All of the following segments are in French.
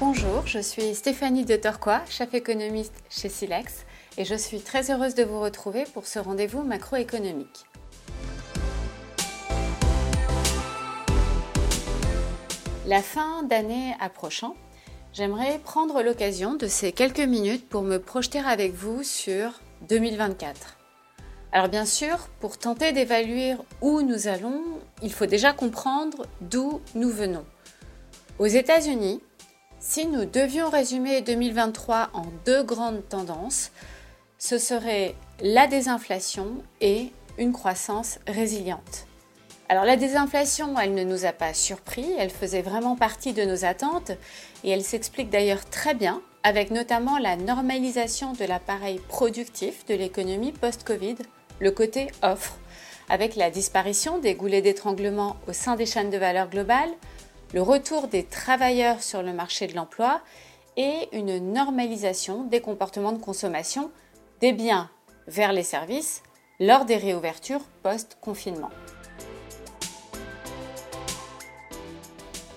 Bonjour, je suis Stéphanie de Torquois, chef économiste chez Silex, et je suis très heureuse de vous retrouver pour ce rendez-vous macroéconomique. La fin d'année approchant, j'aimerais prendre l'occasion de ces quelques minutes pour me projeter avec vous sur 2024. Alors bien sûr, pour tenter d'évaluer où nous allons, il faut déjà comprendre d'où nous venons. Aux États-Unis, si nous devions résumer 2023 en deux grandes tendances, ce serait la désinflation et une croissance résiliente. Alors la désinflation, elle ne nous a pas surpris, elle faisait vraiment partie de nos attentes et elle s'explique d'ailleurs très bien avec notamment la normalisation de l'appareil productif de l'économie post-Covid, le côté offre, avec la disparition des goulets d'étranglement au sein des chaînes de valeur globales, le retour des travailleurs sur le marché de l'emploi et une normalisation des comportements de consommation des biens vers les services lors des réouvertures post-confinement.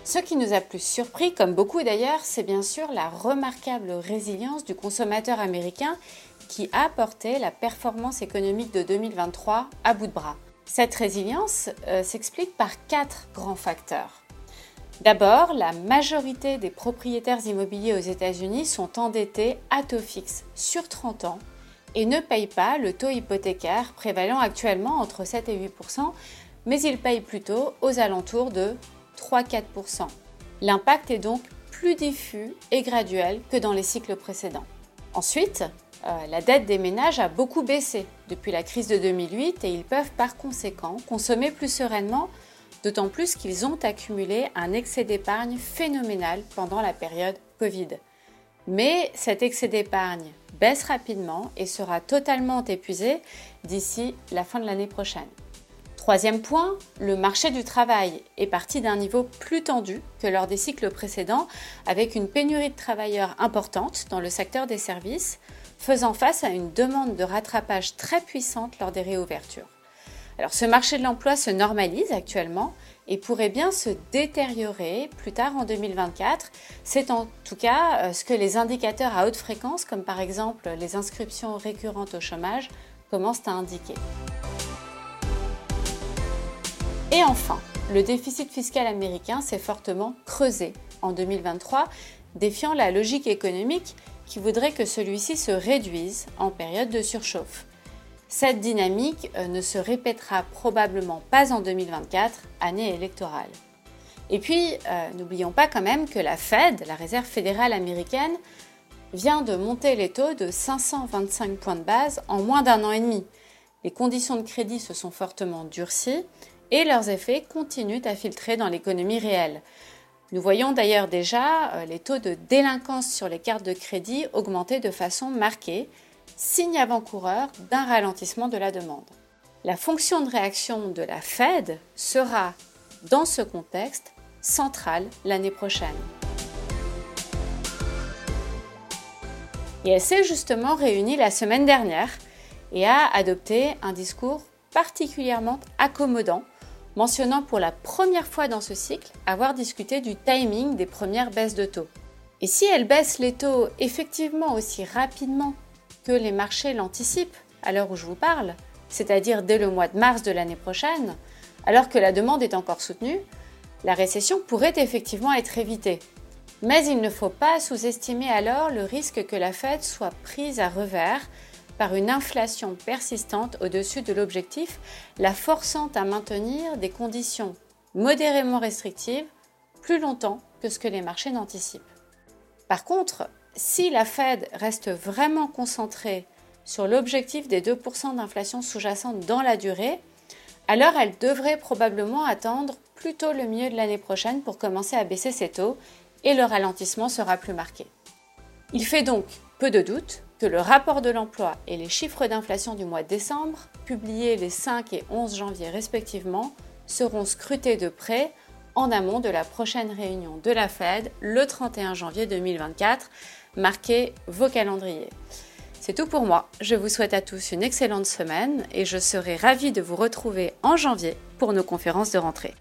Ce qui nous a plus surpris, comme beaucoup d'ailleurs, c'est bien sûr la remarquable résilience du consommateur américain qui a porté la performance économique de 2023 à bout de bras. Cette résilience euh, s'explique par quatre grands facteurs. D'abord, la majorité des propriétaires immobiliers aux États-Unis sont endettés à taux fixe sur 30 ans et ne payent pas le taux hypothécaire prévalant actuellement entre 7 et 8% mais ils payent plutôt aux alentours de 3-4% L'impact est donc plus diffus et graduel que dans les cycles précédents. Ensuite, euh, la dette des ménages a beaucoup baissé depuis la crise de 2008 et ils peuvent par conséquent consommer plus sereinement d'autant plus qu'ils ont accumulé un excès d'épargne phénoménal pendant la période Covid. Mais cet excès d'épargne baisse rapidement et sera totalement épuisé d'ici la fin de l'année prochaine. Troisième point, le marché du travail est parti d'un niveau plus tendu que lors des cycles précédents, avec une pénurie de travailleurs importante dans le secteur des services, faisant face à une demande de rattrapage très puissante lors des réouvertures. Ce marché de l'emploi se normalise actuellement et pourrait bien se détériorer plus tard en 2024. C'est en tout cas euh, ce que les indicateurs à haute fréquence, comme par exemple les inscriptions récurrentes au chômage, commencent à indiquer. Et enfin, le déficit fiscal américain s'est fortement creusé en 2023, défiant la logique économique qui voudrait que celui-ci se réduise en période de surchauffe. Cette dynamique euh, ne se répétera probablement pas en 2024, année électorale. Et puis, euh, n'oublions pas quand même que la Fed, la Réserve fédérale américaine, vient de monter les taux de 525 points de base en moins d'un an et demi. Les conditions de crédit se sont fortement durcies et leurs effets continuent à filtrer dans l'économie réelle. Nous voyons d'ailleurs déjà euh, les taux de délinquance sur les cartes de crédit augmenter de façon marquée signe avant-coureur d'un ralentissement de la demande. La fonction de réaction de la Fed sera, dans ce contexte, centrale l'année prochaine. Et elle s'est justement réunie la semaine dernière et a adopté un discours particulièrement accommodant, mentionnant pour la première fois dans ce cycle avoir discuté du timing des premières baisses de taux. Et si elle baisse les taux effectivement aussi rapidement que les marchés l'anticipent à l'heure où je vous parle, c'est-à-dire dès le mois de mars de l'année prochaine, alors que la demande est encore soutenue, la récession pourrait effectivement être évitée. Mais il ne faut pas sous-estimer alors le risque que la Fed soit prise à revers par une inflation persistante au-dessus de l'objectif, la forçant à maintenir des conditions modérément restrictives plus longtemps que ce que les marchés n'anticipent. Par contre, si la Fed reste vraiment concentrée sur l'objectif des 2% d'inflation sous-jacente dans la durée, alors elle devrait probablement attendre plutôt le milieu de l'année prochaine pour commencer à baisser ses taux et le ralentissement sera plus marqué. Il fait donc peu de doute que le rapport de l'emploi et les chiffres d'inflation du mois de décembre, publiés les 5 et 11 janvier respectivement, seront scrutés de près en amont de la prochaine réunion de la Fed le 31 janvier 2024 marquez vos calendriers. C'est tout pour moi. Je vous souhaite à tous une excellente semaine et je serai ravie de vous retrouver en janvier pour nos conférences de rentrée.